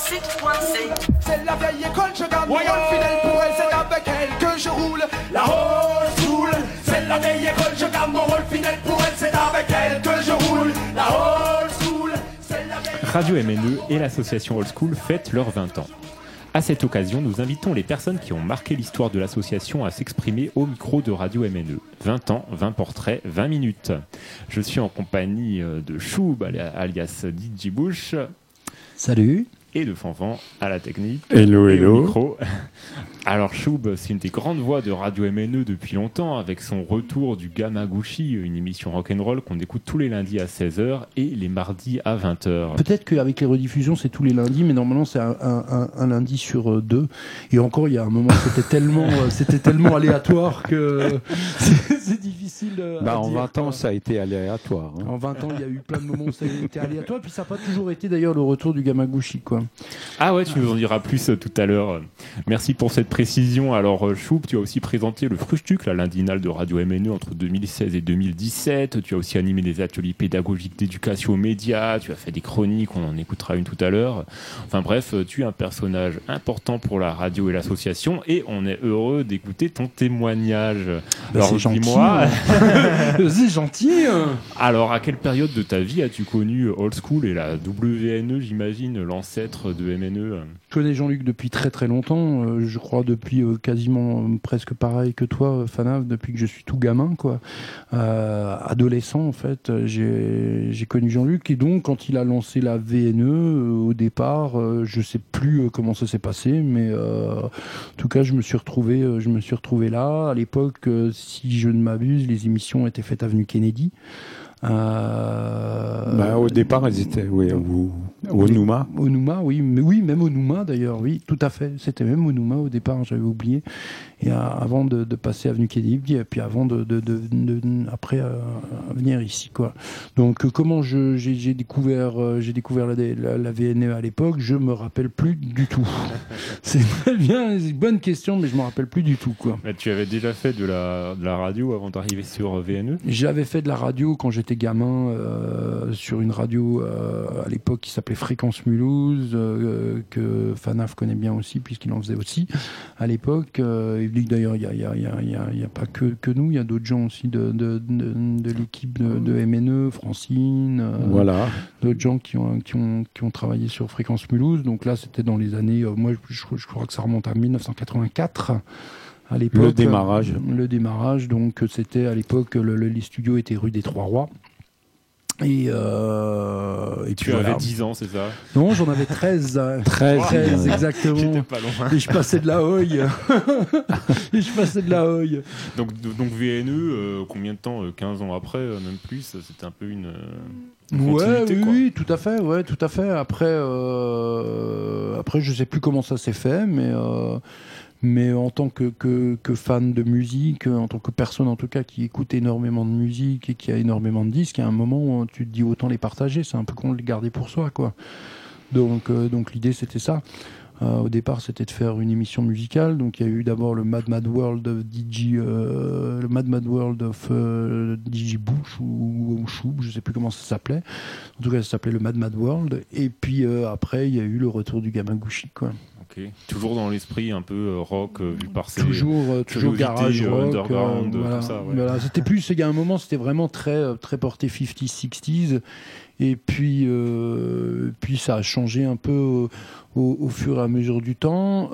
106.7. C'est la vieille école, je garde mon fidèle pour elle, c'est avec elle que je roule. La old school, c'est la vieille école, je garde mon rôle fidèle pour elle, c'est avec elle que je roule. La old school, la Radio MNE et l'association Old School fêtent leurs 20 ans. À cette occasion, nous invitons les personnes qui ont marqué l'histoire de l'association à s'exprimer au micro de Radio MNE. 20 ans, 20 portraits, 20 minutes. Je suis en compagnie de Choub, alias DJ Bush. Salut et de Fanfan à la technique. Hello, et hello. Au micro. Alors Choub, c'est une des grandes voix de Radio MNE depuis longtemps, avec son retour du Gamaguchi, une émission rock'n'roll qu'on écoute tous les lundis à 16h et les mardis à 20h. Peut-être qu'avec les rediffusions, c'est tous les lundis, mais normalement, c'est un, lundi sur euh, deux. Et encore, il y a un moment, c'était tellement, euh, c'était tellement aléatoire que c'est difficile. Bah, en 20 ans, ça a été aléatoire. Hein. En 20 ans, il y a eu plein de moments où ça a été aléatoire, puis ça n'a pas toujours été d'ailleurs le retour du Gamaguchi, quoi. Ah ouais, tu nous en diras plus euh, tout à l'heure. Merci pour cette précision. Alors, euh, Choup, tu as aussi présenté le Frustuc, la lindinale de Radio MNE entre 2016 et 2017. Tu as aussi animé des ateliers pédagogiques d'éducation aux médias. Tu as fait des chroniques, on en écoutera une tout à l'heure. Enfin bref, euh, tu es un personnage important pour la radio et l'association et on est heureux d'écouter ton témoignage. Bah, Alors, dis-moi. c'est gentil. Hein. Alors, à quelle période de ta vie as-tu connu Old School et la WNE, j'imagine, l'ancêtre de MNE Je connais Jean-Luc depuis très très longtemps. Euh, je crois depuis euh, quasiment euh, presque pareil que toi, Fanav, depuis que je suis tout gamin, quoi. adolescent, en fait, j'ai connu Jean-Luc. Et donc, quand il a lancé la VNE, au départ, je sais plus comment ça s'est passé, mais en tout cas, je me suis retrouvé, je me suis retrouvé là. À l'époque, si je ne m'abuse, les émissions étaient faites avenue Kennedy. Euh, bah, au départ, elles étaient oui, au, au Nouma. Au Nouma, oui, mais oui, même au Nouma d'ailleurs, oui, tout à fait. C'était même au Nouma au départ, j'avais oublié. Et avant de, passer avenue Kennedy, et puis avant de, après euh, venir ici, quoi. Donc euh, comment j'ai découvert, j'ai découvert la, la, VNE à l'époque, je me rappelle plus du tout. c'est très bien, une bonne question, mais je me rappelle plus du tout, quoi. Mais tu avais déjà fait de la, de la radio avant d'arriver sur VNE J'avais fait de la radio quand j'étais gamin euh, sur une radio euh, à l'époque qui s'appelait Fréquence Mulhouse, euh, que Fanaf connaît bien aussi, puisqu'il en faisait aussi à l'époque. il dit d'ailleurs, il n'y a, y a, y a, pas que, que nous, il y a d'autres gens aussi de, de, de, l'équipe de, MNE, Francine, voilà. d'autres gens qui ont, qui, ont, qui ont travaillé sur Fréquence Mulhouse. Donc là, c'était dans les années, moi je, je, crois que ça remonte à 1984 à l'époque. Le démarrage. Le démarrage, donc c'était à l'époque, le, les studios étaient rue des Trois Rois. Et, euh, et tu avais 10 ans, c'est ça? Non, j'en avais 13. 13, 13 exactement. Pas loin. Et je passais de la hoye. et je passais de la hoye. Donc, donc VNE, euh, combien de temps 15 euh, ans après, euh, même plus C'était un peu une. ouais, oui, oui, tout à fait, ouais, tout à fait. Après, après, je sais plus comment ça s'est fait, mais mais en tant que, que, fan de musique, en tant que personne en tout cas qui écoute énormément de musique et qui a énormément de disques, il y a un moment où tu te dis autant les partager, c'est un peu con de les garder pour soi, quoi. Donc, euh, donc l'idée c'était ça. Euh, au départ, c'était de faire une émission musicale. Donc, il y a eu d'abord le Mad Mad World of DJ, euh, le Mad Mad World of DJ Bush ou, ou Choub, je sais plus comment ça s'appelait. En tout cas, ça s'appelait le Mad Mad World. Et puis après, il y a eu le retour du Gamaguchi, quoi. Toujours dans l'esprit un peu euh, rock euh, vu par ses toujours euh, toujours garage rock, underground, tout ça. Voilà, c'était plus il y a un moment c'était vraiment très très porté 50s 60s et puis puis ça a changé un peu au, fur et à mesure du temps.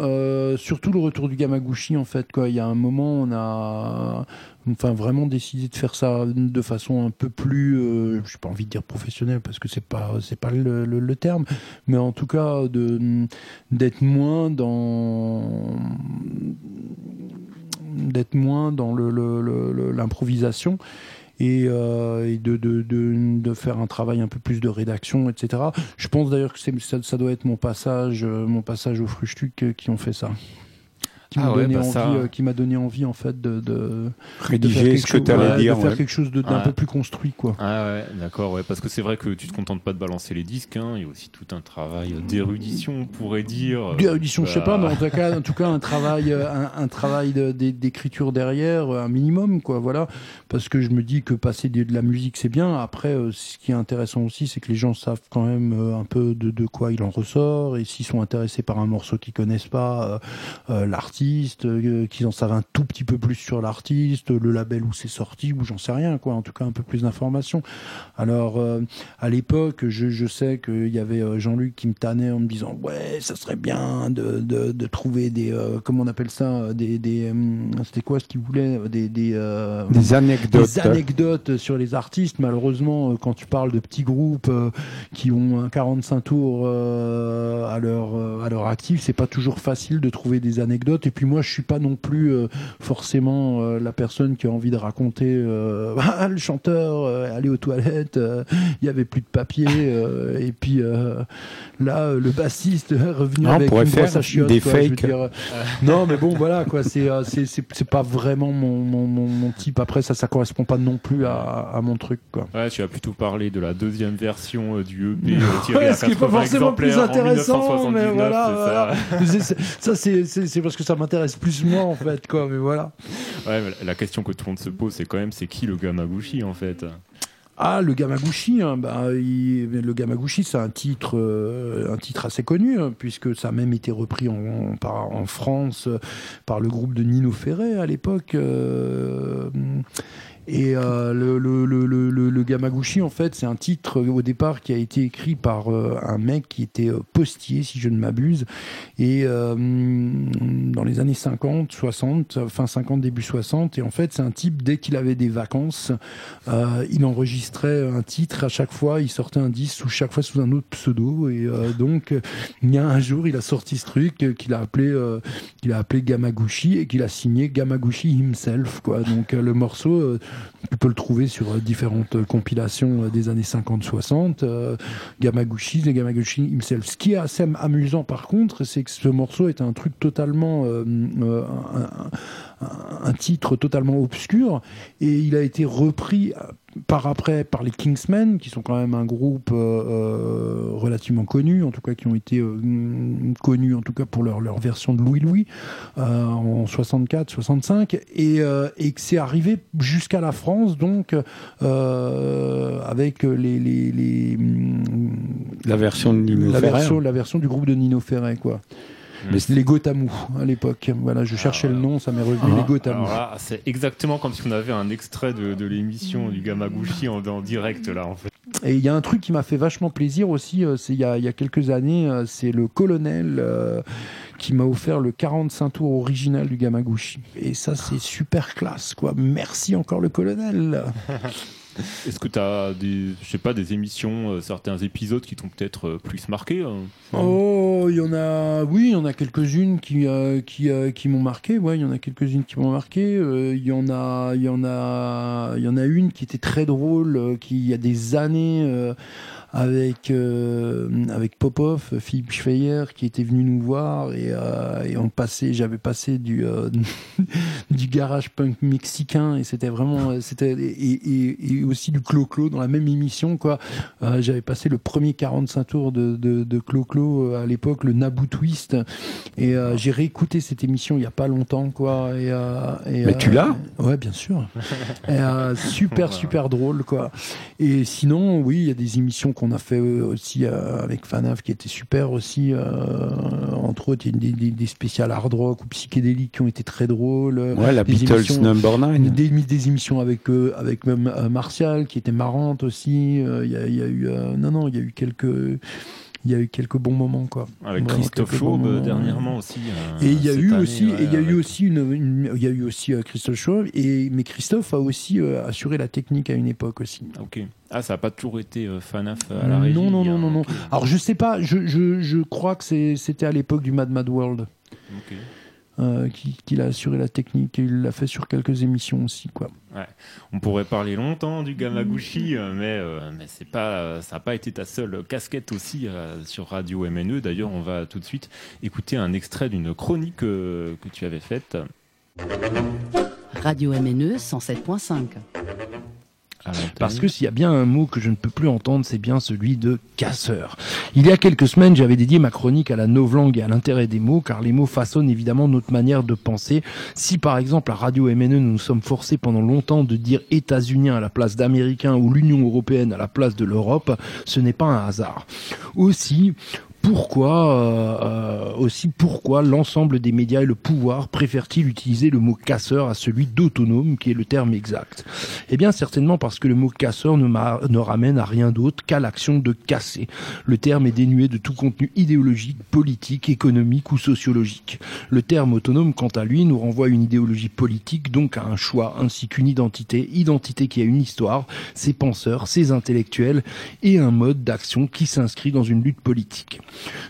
surtout le retour du Gamaguchi en fait quoi. Il y a un moment on a enfin vraiment décidé de faire ça de façon un peu plus, euh, je n'ai pas envie de dire professionnelle parce que c'est pas c'est pas le, le, terme, mais en tout cas de d'être moins dans d'être moins dans l'improvisation. Et, euh, et de, de, de, de, faire un travail un peu plus de rédaction, etc. Je pense d'ailleurs que ça, ça, doit être mon passage, mon passage au Frustuc qui ont fait ça. Qui m'a Ah ouais, bah envie, ça. euh, qui m'a donné envie en fait de, Rédiger quelque ce que chose- tu allais ouais, dire. de faire ouais. quelque chose d'un Ouais. peu plus construit quoi. Ah ouais, d'accord, ouais, parce que c'est vrai que tu te contentes pas de balancer les disques, hein, il y a aussi tout un travail d'érudition, on pourrait dire. D'érudition, je sais pas, mais Bah, en tout cas, en tout cas un travail, euh, un, un travail d'écriture derrière, euh, un minimum, quoi, voilà. Parce que je me dis que passer de, la musique, c'est bien. Après, ce qui est intéressant aussi, c'est que les gens savent quand même un peu de, de quoi il en ressort, et s'ils sont intéressés par un morceau qu'ils connaissent pas, euh, euh, l'artiste, euh, qu'ils en savent un tout petit peu plus sur l'artiste, le label où c'est sorti, ou j'en sais rien, quoi. En tout cas, un peu plus d'informations. Alors, euh, à l'époque, je, je sais qu'il y avait euh, Jean-Luc qui me tannait en me disant ouais, ça serait bien de, de, de trouver des euh, comment on appelle ça, euh, des, des c'était quoi ce qu'il voulait, des des, Des anecdotes. des anecdotes sur les artistes. Malheureusement, quand tu parles de petits groupes qui ont un 45 tours à leur à leur actif, c'est pas toujours facile de trouver des anecdotes. Et puis moi, je suis pas non plus euh, forcément euh, la personne qui a envie de raconter euh, Ah, le chanteur euh, allait aux toilettes, euh, il y avait plus de papier, euh, et puis euh, là, euh, le bassiste est revenu Ah, on avec une brosse à chiottes, des quoi, fakes. dire. non, mais bon, voilà, quoi. C'est euh, c'est pas vraiment mon, mon, mon, mon type. Après, ça, ça correspond pas non plus à, à mon truc, quoi. Ouais, tu vas plutôt parler de la deuxième version euh, du EP euh, tiré ce qui est pas 80 forcément plus intéressant, mais 1979, voilà, voilà. C'est- c'est- ça, c'est parce que ça m'intéresse plus moi, en fait, quoi. Mais voilà. Ouais, mais la question que tout le monde se pose, c'est quand même, c'est qui le Gamaguchi en fait? Ah, le Gamaguchi, hein, bah, il- le Gamaguchi, c'est un titre, euh, un titre assez connu, hein, puisque ça a même été repris en, par- en France euh, par le groupe de Nino Ferrer à l'époque. euh, et euh, le, le, le, le, le- Gamaguchi, en fait, c'est un titre euh, au départ qui a été écrit par euh, un mec qui était euh, postier, si je ne m'abuse, et euh, dans les années 50, 60, fin 50, début 60. Et en fait, c'est un type, dès qu'il avait des vacances, euh, il enregistrait un titre à chaque fois, il sortait un disque sous chaque fois sous un autre pseudo. Et euh, donc, euh, il y a un jour, il a sorti ce truc euh, qu'il a appelé, euh, qu'il a appelé Gamaguchi et qu'il a signé Gamaguchi himself. Quoi. Donc, euh, le morceau, euh, tu peux le trouver sur euh, différentes euh, compilations euh, des années 50-60. euh, Gamaguchi, les Gamaguchi himself. Ce qui est assez am- amusant par contre, c'est que ce morceau est un truc totalement, euh, un, titre totalement obscur, et il a été repris par après par les Kingsmen, qui sont quand même un groupe euh, euh, relativement connu, en tout cas qui ont été euh, connus en tout cas pour leur, leur version de Louis Louis euh, en 64, 65, et, euh, et que c'est arrivé jusqu'à la France, donc euh, avec les, les, les, La version de Nino la Ferrer. version, la version du groupe de Nino Ferrer, quoi. Mais les Gotamou à l'époque. Voilà, je cherchais Ah, le nom, ça m'est revenu. Ah, les Gotamou. C'est exactement comme si on avait un extrait de, de l'émission du Gamaguchi en, en direct là en fait. Et il y a un truc qui m'a fait vachement plaisir aussi, euh, c'est il y a, il y a quelques années, euh, c'est le colonel euh, qui m'a offert le 45 tours original du Gamaguchi. Et ça, c'est super classe, quoi. Merci encore le colonel. Est-ce que tu as des, je sais pas, des émissions, euh, certains épisodes qui t'ont peut-être euh, plus marqué hein Oh, il y en a, oui, il y en a quelques-unes qui euh, qui, euh, qui m'ont marqué. Il y en a quelques-unes qui m'ont marqué. Euh, Il y en a, il y en a, il y en a une qui était très drôle, euh, qui il y a des années euh, avec euh, avec Popov, Philippe Schweyer, qui était venu nous voir et, euh, et on passait, j'avais passé du euh, du garage punk mexicain et c'était vraiment, c'était et, et, et aussi du clo-clo dans la même émission quoi. J'avais passé le premier 45 tours de, de, de Clo-Clo à l'époque, le Naboo Twist. Et euh, j'ai réécouté cette émission il n'y a pas longtemps, quoi. Et, euh, et, Mais tu l'as Ouais, bien sûr. Euh, super, super drôle, quoi. Et sinon, oui, il y a des émissions qu'on a fait euh, aussi euh, avec Fanaf qui étaient super aussi. euh, entre autres, il y a des, des, des spéciales hard rock ou psychédéliques qui ont été très drôles. Ouais, la des Beatles émissions- Number 9. des, des émissions avec avec même euh, Martial qui était marrante aussi. Euh, Il y, a, y a eu euh, non non il y a eu quelques il y a eu quelques bons moments quoi. Avec Vraiment Christophe Chaube euh, dernièrement aussi. euh, Et il y a eu année, aussi, il y a eu aussi une, il y a eu aussi euh, Christophe Chauve, et mais Christophe a aussi assuré la technique à une époque aussi. Ok. Ah, ça a pas toujours été Fanaf à la régie. non non non hein, non non. ok. Alors je sais pas, je, je, je crois que c'était à l'époque du Mad Mad World. Ok. Euh, qu'il a assuré la technique et il l'a fait sur quelques émissions aussi. Quoi. On pourrait parler longtemps du Gamaguchi, mais, mais c'est pas, ça n'a pas été ta seule casquette aussi sur Radio MNE. D'ailleurs, on va tout de suite écouter un extrait d'une chronique que tu avais faite. Radio MNE 107.5. Parce que s'il y a bien un mot que je ne peux plus entendre, c'est bien celui de casseur. Il y a quelques semaines, j'avais dédié ma chronique à la novlangue et à l'intérêt des mots, car les mots façonnent évidemment notre manière de penser. Si par exemple à Radio MNE, nous nous sommes forcés pendant longtemps de dire États-Unis à la place d'Américains ou l'Union Européenne à la place de l'Europe, ce n'est pas un hasard. Aussi, pourquoi euh, euh, aussi pourquoi l'ensemble des médias et le pouvoir préfèrent-ils utiliser le mot casseur à celui d'autonome qui est le terme exact? Eh bien certainement parce que le mot casseur ne, ne ramène à rien d'autre qu'à l'action de casser. Le terme est dénué de tout contenu idéologique, politique, économique ou sociologique. Le terme autonome quant à lui nous renvoie à une idéologie politique donc à un choix ainsi qu'une identité, identité qui a une histoire, ses penseurs, ses intellectuels et un mode d'action qui s'inscrit dans une lutte politique.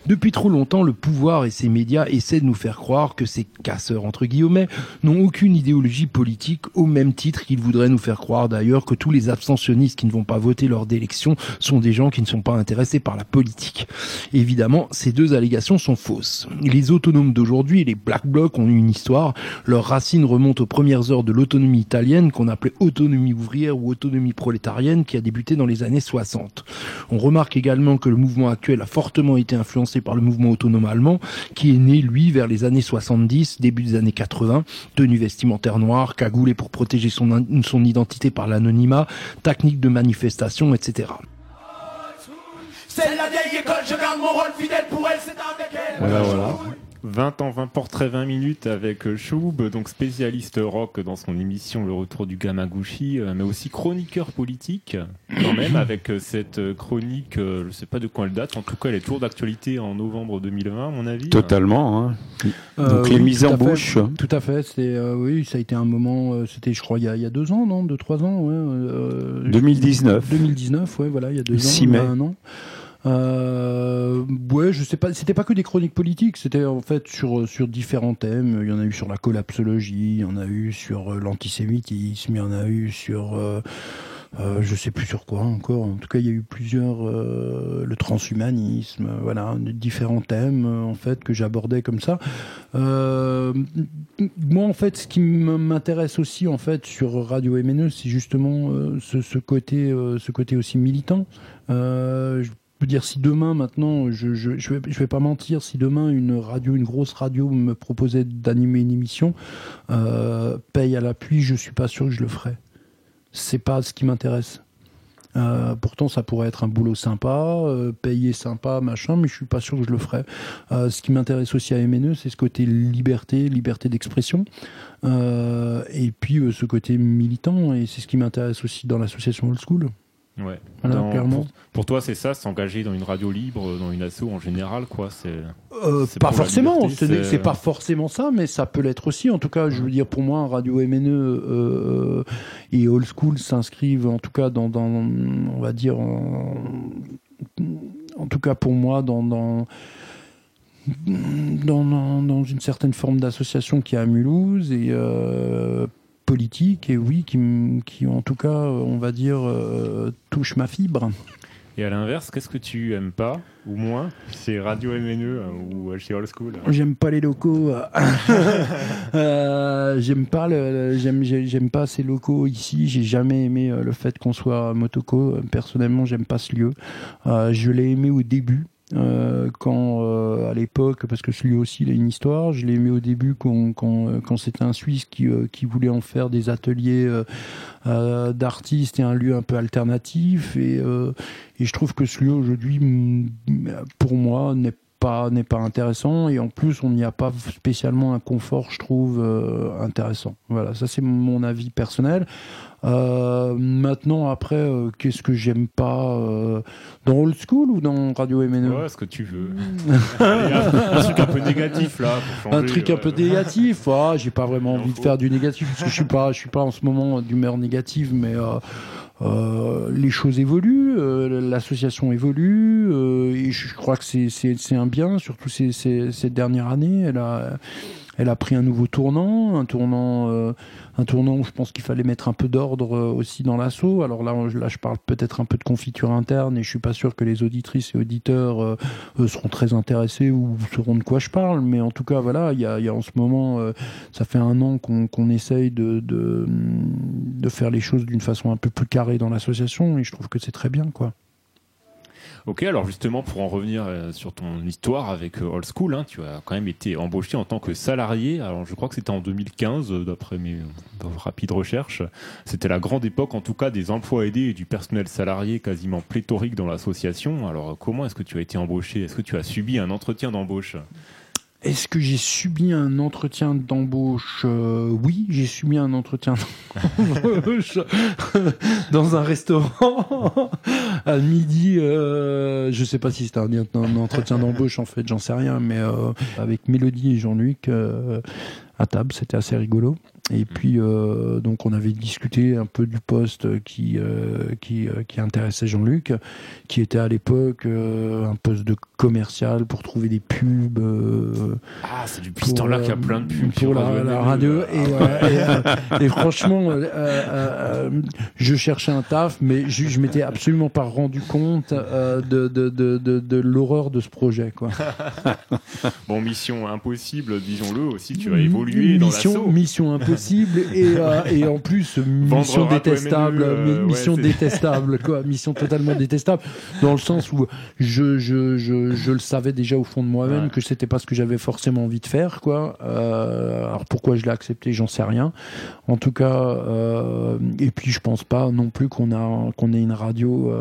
Depuis trop longtemps, le pouvoir et ses médias essaient de nous faire croire que ces casseurs, entre guillemets, n'ont aucune idéologie politique au même titre qu'ils voudraient nous faire croire d'ailleurs que tous les abstentionnistes qui ne vont pas voter lors d'élections sont des gens qui ne sont pas intéressés par la politique. Évidemment, ces deux allégations sont fausses. Les autonomes d'aujourd'hui et les Black Blocs ont une histoire. Leurs racines remontent aux premières heures de l'autonomie italienne qu'on appelait autonomie ouvrière ou autonomie prolétarienne qui a débuté dans les années 60. On remarque également que le mouvement actuel a fortement été influencé par le mouvement autonome allemand, qui est né, lui, vers les années 70, début des années 80, tenue vestimentaire noire, cagoulé pour protéger son, son identité par l'anonymat, technique de manifestation, etc. C'est la vieille école, je garde mon rôle fidèle pour elle, c'est avec elle. Voilà, voilà. 20 ans, 20 portraits, 20 minutes avec euh, Choub, donc spécialiste rock dans son émission Le Retour du Gamaguchi, euh, mais aussi chroniqueur politique, quand même, avec euh, cette chronique, je ne sais pas de quand elle date, en tout cas elle est toujours d'actualité en novembre 2020, à mon avis. Totalement. Hein. Donc les mises en bouche. Tout à fait, c'était, oui, ça a été un moment, c'était je crois il y, a, il y a deux ans, non Deux, trois ans, ouais. 2019. 2019, ouais, voilà, il y a deux ans. 6 mai. Un an. Euh, ouais, je sais pas. C'était pas que des chroniques politiques. C'était en fait sur sur différents thèmes. Il y en a eu sur la collapsologie, il y en a eu sur euh, l'antisémitisme, il y en a eu sur euh, euh, je sais plus sur quoi encore. En tout cas, il y a eu plusieurs euh, le transhumanisme, voilà, différents thèmes en fait que j'abordais comme ça. Euh, moi, en fait, ce qui m'intéresse aussi en fait sur Radio MNE, c'est justement ce, ce, côté, ce côté aussi militant. je peux dire si demain maintenant, je je, je, vais, je pas mentir, si demain une radio, une grosse radio me proposait d'animer une émission, euh, paye à l'appui, je suis pas sûr que je le ferais. C'est pas ce qui m'intéresse. Euh, pourtant, ça pourrait être un boulot sympa, euh, payé sympa, machin, mais je suis pas sûr que je le ferais. Euh, ce qui m'intéresse aussi à MNE, c'est ce côté liberté, liberté d'expression, et puis ce côté militant, et c'est ce qui m'intéresse aussi dans l'association Old School. Ouais. Voilà, Dans- pour, pour toi, c'est ça, s'engager dans une radio libre, dans une asso en général, quoi. C'est Euh, pas la forcément, c'est- c'est pas forcément ça, mais ça peut l'être aussi. En tout cas, je veux dire, pour moi, Radio MNE euh, et Old School s'inscrivent, en tout cas, dans, dans, on va dire, en, en tout cas pour moi, dans, dans, dans, dans- dans une certaine forme d'association qui est à Mulhouse et euh, politique, et oui, qui, qui, en tout cas, on va dire, euh, touche ma fibre. Et à l'inverse, qu'est-ce que tu aimes pas, ou moins, chez Radio MNE euh, ou euh, chez Old School? J'aime pas les locaux. euh. Euh, j'aime pas le, j'aime j'ai- j'aime pas ces locaux ici. J'ai jamais aimé euh, le fait qu'on soit à Motoko. Euh, Personnellement, j'aime pas ce lieu. Euh, je l'ai aimé au début. Euh, quand euh, à l'époque, parce que ce lieu aussi il a une histoire, je l'ai aimé au début quand, quand, euh, quand c'était un Suisse qui, euh, qui voulait en faire des ateliers euh, euh, d'artistes et un lieu un peu alternatif. Et, et je trouve que ce lieu aujourd'hui, pour moi, n'est pas n'est pas intéressant. Et en plus on n'y a pas spécialement un confort je trouve euh, intéressant. Voilà ça c'est mon avis personnel. Euh, maintenant après euh, qu'est-ce que j'aime pas dans old school ou dans radio MNE Ouais, ce que tu veux. Un, truc un peu négatif, là, pour changer. un truc un peu négatif ah, j'ai pas vraiment envie de faire du négatif parce que je suis pas je suis pas en ce moment d'humeur négative mais euh, les choses évoluent, euh, l'association évolue, euh, et je crois que c'est- un bien, surtout cette dernière année. Elle a, elle a pris un nouveau tournant, un tournant, euh, un tournant où je pense qu'il fallait mettre un peu d'ordre euh, aussi dans l'assaut. Alors là, je parle peut-être un peu de confiture interne et je suis pas sûr que les auditrices et auditeurs euh, seront très intéressés ou sauront de quoi je parle. Mais en tout cas, voilà, il y a, en ce moment, ça fait un an qu'on essaye de, de, de faire les choses d'une façon un peu plus carrée dans l'association et je trouve que c'est très bien, quoi. Ok, alors justement, pour en revenir euh, sur ton histoire avec euh, Old School, hein, tu as quand même été embauché en tant que salarié. Alors, je crois que c'était en 2015, euh, d'après mes rapides recherches. C'était la grande époque, en tout cas, des emplois aidés et du personnel salarié quasiment pléthorique dans l'association. Alors, comment est-ce que tu as été embauché? Est-ce que tu as subi un entretien d'embauche? Est-ce que j'ai subi un entretien d'embauche euh, Oui, j'ai subi un entretien d'embauche dans un restaurant à midi. Euh, je sais pas si c'était un, entretien d'embauche en fait, j'en sais rien, mais euh, avec Mélodie et Jean-Luc à table, c'était assez rigolo. Et puis, euh, donc, on avait discuté un peu du poste qui, euh, qui, euh, qui, intéressait Jean-Luc, qui était à l'époque un poste de commercial pour trouver des pubs. ah, c'est du piston là qu'il y a plein de pubs pour la, radio. Et, et, franchement, je cherchais un taf, mais je, je m'étais absolument pas rendu compte de, de, de, de, l'horreur de ce projet. Quoi. bon, mission impossible, disons-le aussi, tu as évolué mission, dans Mission impossible et, euh, et en plus mission détestable, euh, mission détestable quoi, mission totalement détestable dans le sens où je je, je, je le savais déjà au fond de moi-même que c'était pas ce que j'avais forcément envie de faire quoi. Euh, alors pourquoi je l'ai accepté, j'en sais rien. En tout cas, et puis je pense pas non plus qu'on a qu'on ait une radio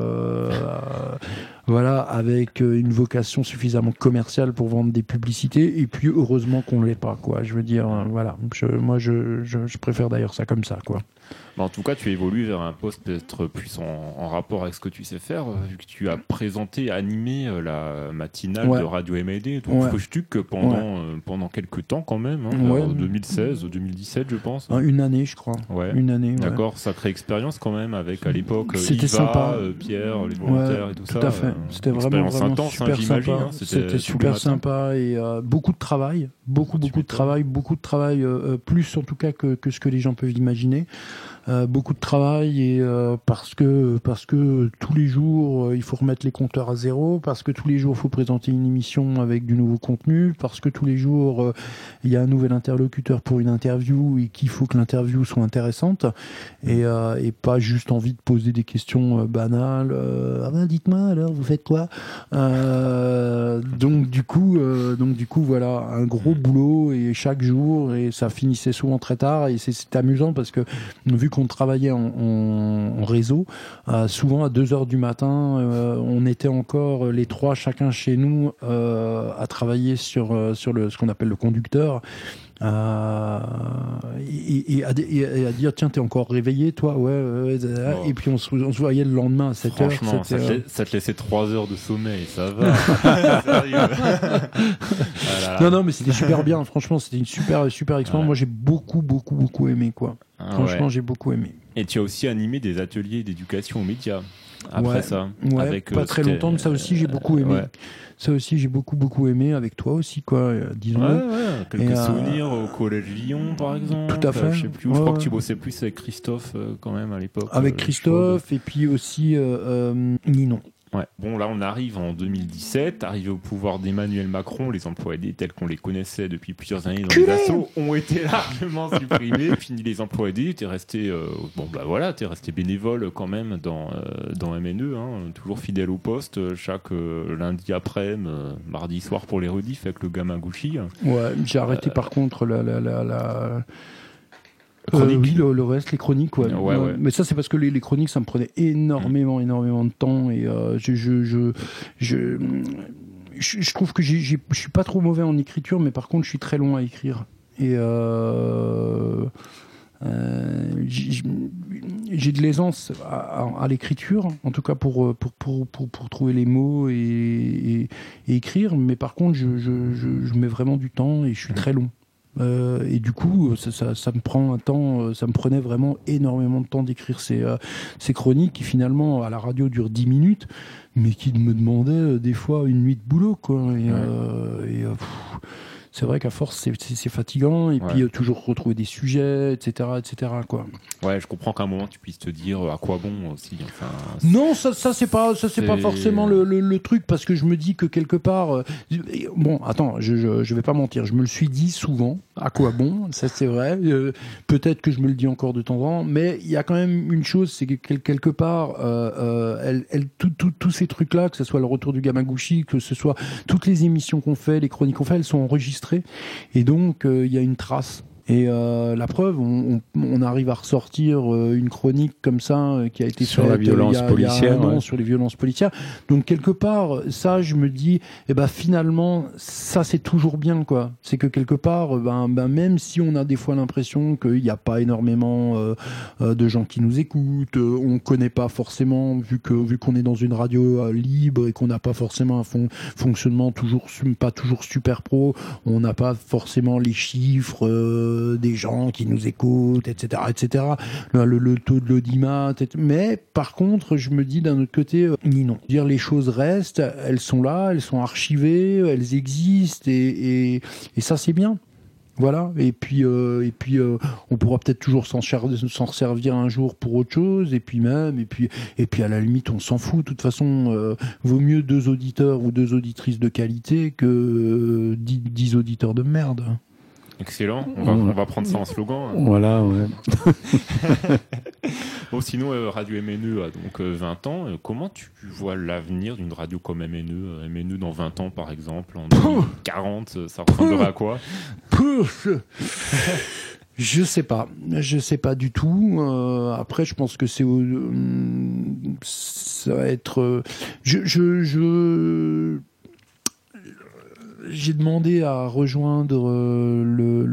voilà, avec euh, une vocation suffisamment commerciale pour vendre des publicités. Et puis heureusement qu'on l'est pas, quoi. Je veux dire, euh, voilà. moi, je, je préfère d'ailleurs ça comme ça, quoi. Bah, en tout cas, tu évolues vers un poste peut-être plus en, rapport avec ce que tu sais faire, euh, vu que tu as présenté, animé euh, la matinale de Radio MAD, donc ouais. pendant, euh, pendant quelques temps quand même, hein, 2016, 2017, je pense. Une année, je crois. Une année. D'accord, sacrée expérience quand même avec à l'époque C'était sympa. Pierre, les volontaires et tout, ça. Tout à fait. C'était vraiment, vraiment intense, super hein, sympa. Hein, C'était super sympa et beaucoup de travail, beaucoup, beaucoup de travail, beaucoup de travail, plus en tout cas que, que ce que les gens peuvent imaginer. Euh, beaucoup de travail et euh, parce que parce que tous les jours euh, il faut remettre les compteurs à zéro, parce que tous les jours il faut présenter une émission avec du nouveau contenu, parce que tous les jours il y a un nouvel interlocuteur pour une interview et qu'il faut que l'interview soit intéressante. Et, et pas juste envie de poser des questions banales. ah ben dites-moi alors vous faites quoi? Donc du coup donc du coup voilà un gros boulot et chaque jour et ça finissait souvent très tard et c'est amusant parce que vu qu'on travaillait en, réseau, euh, souvent à 2 heures du matin, euh, on était encore les trois chacun chez nous euh, à travailler sur, sur le, ce qu'on appelle le conducteur. et, à, dire tiens t'es encore réveillé toi? Ouais, et puis on se, voyait le lendemain à 7 heures ça, ça, te laissait 3 heures de sommeil ça va. Non non mais c'était super bien. Franchement c'était une super super expérience. Moi j'ai beaucoup beaucoup beaucoup aimé quoi ah Franchement, j'ai beaucoup aimé. Et tu as aussi animé des ateliers d'éducation aux médias après ça. Ouais, avec, pas euh, très longtemps, mais ça aussi j'ai beaucoup aimé. Ça aussi j'ai beaucoup beaucoup aimé avec toi aussi quoi, euh, disons-le. Quelques euh, souvenirs au collège Lyon par exemple. Tout à fait. je sais plus. je crois que tu bossais plus avec Christophe quand même à l'époque. Avec Christophe et puis aussi Ninon. Bon, là, on arrive en 2017, arrivé au pouvoir d'Emmanuel Macron, les emplois aidés tels qu'on les connaissait depuis plusieurs années dans les assos ont été largement supprimés. Fini les emplois aidés, t'es resté, euh, bon, bah voilà, t'es resté bénévole quand même dans, euh, dans MNE, hein, toujours fidèle au poste, euh, chaque lundi après, mardi soir pour les rediffs avec le gamin Gouchy. Ouais, j'ai arrêté par contre la, la, la euh, oui, le, reste, les chroniques, ouais. Mais ça, c'est parce que les, chroniques, ça me prenait énormément, énormément de temps. Et euh, je, je, je, je, je, trouve que je suis pas trop mauvais en écriture, mais par contre, je suis très long à écrire. Et euh, j'ai de l'aisance à, l'écriture, en tout cas pour, pour, pour, pour, pour trouver les mots et, et, écrire, mais par contre, je, je, je, mets vraiment du temps et je suis très long. Euh, et du coup, ça, ça, me prend un temps, euh, ça me prenait vraiment énormément de temps d'écrire ces, euh, ces chroniques qui finalement à la radio durent 10 minutes, mais qui me demandaient des fois une nuit de boulot, quoi. Et, et c'est vrai qu'à force, c'est fatigant. Et puis, toujours retrouver des sujets, etc., etc., quoi. Ouais, je comprends qu'à un moment, tu puisses te dire à quoi bon aussi. Enfin, non, ça, ça c'est pas, ça, c'est pas forcément le, le, truc, parce que je me dis que quelque part, bon, attends, je, je, je, vais pas mentir, je me le suis dit souvent, à quoi bon, ça c'est vrai. Peut-être que je me le dis encore de temps en temps, mais il y a quand même une chose, c'est que quelque part, euh, euh, elle, elle, tous ces trucs-là, que ce soit le retour du Gamagouchi, que ce soit toutes les émissions qu'on fait, les chroniques qu'on fait, elles sont enregistrées. Et donc, euh, il y a une trace. Et euh, la preuve, on, on, arrive à ressortir euh, une chronique comme ça euh, qui a été sur la violence policière, sur les violences policières. Donc quelque part, ça, je me dis, eh ben finalement, ça c'est toujours bien quoi. C'est que quelque part, ben, ben même si on a des fois l'impression qu'il n'y a pas énormément de gens qui nous écoutent, on connaît pas forcément vu que vu qu'on est dans une radio libre et qu'on n'a pas forcément un fonctionnement toujours pas toujours super pro, on n'a pas forcément les chiffres des gens qui nous écoutent, etc., etc. Le, taux de l'audimat, mais par contre, je me dis d'un autre côté, euh, ni non. Dire les choses restent, elles sont là, elles sont archivées, elles existent, et, et, ça c'est bien. Voilà. Et puis, euh, et puis, euh, on pourra peut-être toujours s'en servir un jour pour autre chose. Et puis même, et puis, et puis à la limite, on s'en fout. De toute façon, vaut mieux deux auditeurs ou deux auditrices de qualité que dix auditeurs de merde. Excellent, on va, prendre ça en slogan. Hein. Voilà, ouais. bon, sinon, euh, Radio MNE a donc 20 euh, ans. Euh, comment tu vois l'avenir d'une radio comme MNE MNE dans 20 ans, par exemple, en 40, ça ressemblerait à quoi? Je sais pas, je sais pas du tout. après, je pense que c'est ça va être. je, je j'ai demandé à rejoindre euh, le,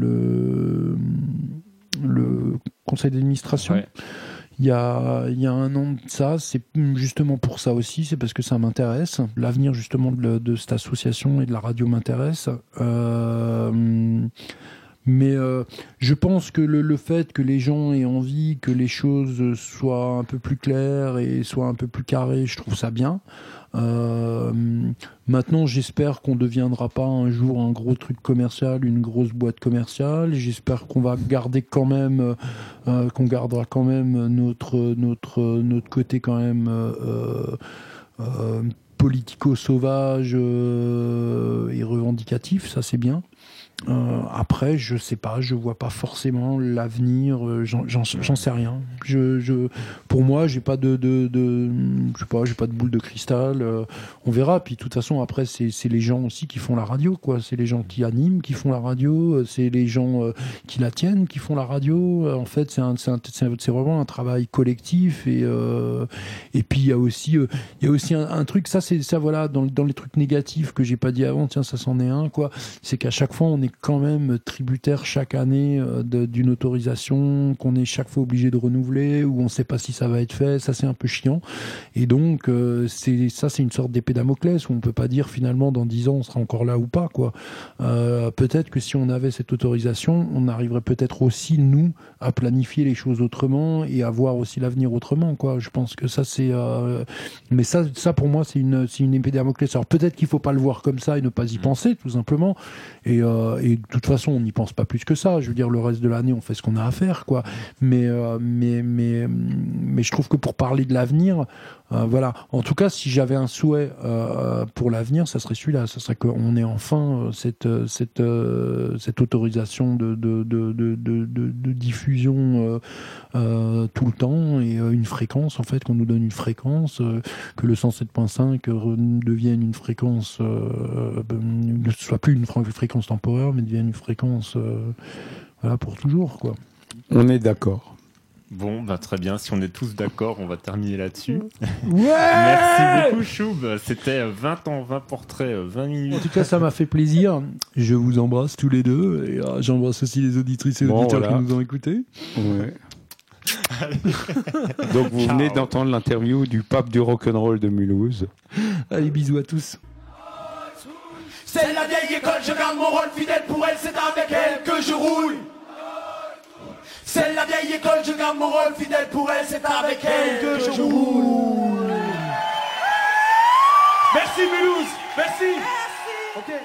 le, conseil d'administration. Il y, a, il y a un an de ça, c'est justement pour ça aussi, c'est parce que ça m'intéresse. L'avenir justement de, cette association et de la radio m'intéresse. Euh, mais euh, je pense que le, le, fait que les gens aient envie que les choses soient un peu plus claires et soient un peu plus carrées, je trouve ça bien. Euh, maintenant, j'espère qu'on ne deviendra pas un jour un gros truc commercial, une grosse boîte commerciale. J'espère qu'on va garder quand même, euh, qu'on gardera quand même notre notre notre côté quand même politico-sauvage et revendicatif. Ça, c'est bien. Euh, après, je sais pas, je vois pas forcément l'avenir. Euh, j'en sais rien. Je, pour moi, j'ai pas de, je sais pas, j'ai pas de boule de cristal. Euh, on verra. Puis de toute façon, après, c'est les gens aussi qui font la radio, quoi. C'est les gens qui animent, qui font la radio. C'est les gens qui la tiennent, qui font la radio. En fait, c'est vraiment un travail collectif. Et et puis il y a aussi, il y a aussi un, un truc. Ça, c'est ça, voilà, dans, dans les trucs négatifs que j'ai pas dit avant. Tiens, ça s'en est un, quoi. C'est qu'à chaque fois, on est quand même tributaire chaque année euh, d'une autorisation qu'on est chaque fois obligé de renouveler ou on ne sait pas si ça va être fait. Ça, c'est un peu chiant. Et donc, euh, c'est ça, c'est une sorte d'épée Damoclès où on peut pas dire finalement dans dix ans on sera encore là ou pas. quoi. Euh, peut-être que si on avait cette autorisation, on arriverait peut-être aussi nous à planifier les choses autrement et à voir aussi l'avenir autrement. quoi. Je pense que ça, c'est. Mais ça, ça pour moi, c'est une, une épée Damoclès. Alors peut-être qu'il faut pas le voir comme ça et ne pas y penser, tout simplement. Et, et de toute façon, on n'y pense pas plus que ça. Je veux dire, le reste de l'année, on fait ce qu'on a à faire, quoi. Mais, euh, mais, mais, mais je trouve que pour parler de l'avenir, euh, voilà. En tout cas, si j'avais un souhait euh, pour l'avenir, ça serait celui-là. Ça serait qu'on ait enfin cette, cette, cette autorisation de, diffusion tout le temps et une fréquence, en fait, qu'on nous donne une fréquence, que le 107.5 devienne une fréquence, ne soit plus une fréquence temporaire, mais devienne une fréquence euh, voilà, pour toujours. Quoi. On est d'accord. Bon, bah, très bien. Si on est tous d'accord, on va terminer là-dessus. Ouais Merci beaucoup, Choub. C'était 20 ans, 20 portraits, 20 minutes. En tout cas, ça m'a fait plaisir. Je vous embrasse tous les deux. Et euh, j'embrasse aussi les auditrices et auditeurs qui nous ont écoutés. Ouais. Donc, vous venez d'entendre l'interview du pape du rock'n'roll de Mulhouse. Allez, bisous à tous. C'est la vieille école, je garde mon rôle fidèle pour elle, c'est avec elle que je roule. C'est la vieille école, je garde mon rôle fidèle pour elle, c'est avec elle que je roule. Merci Mulhouse, merci. Merci.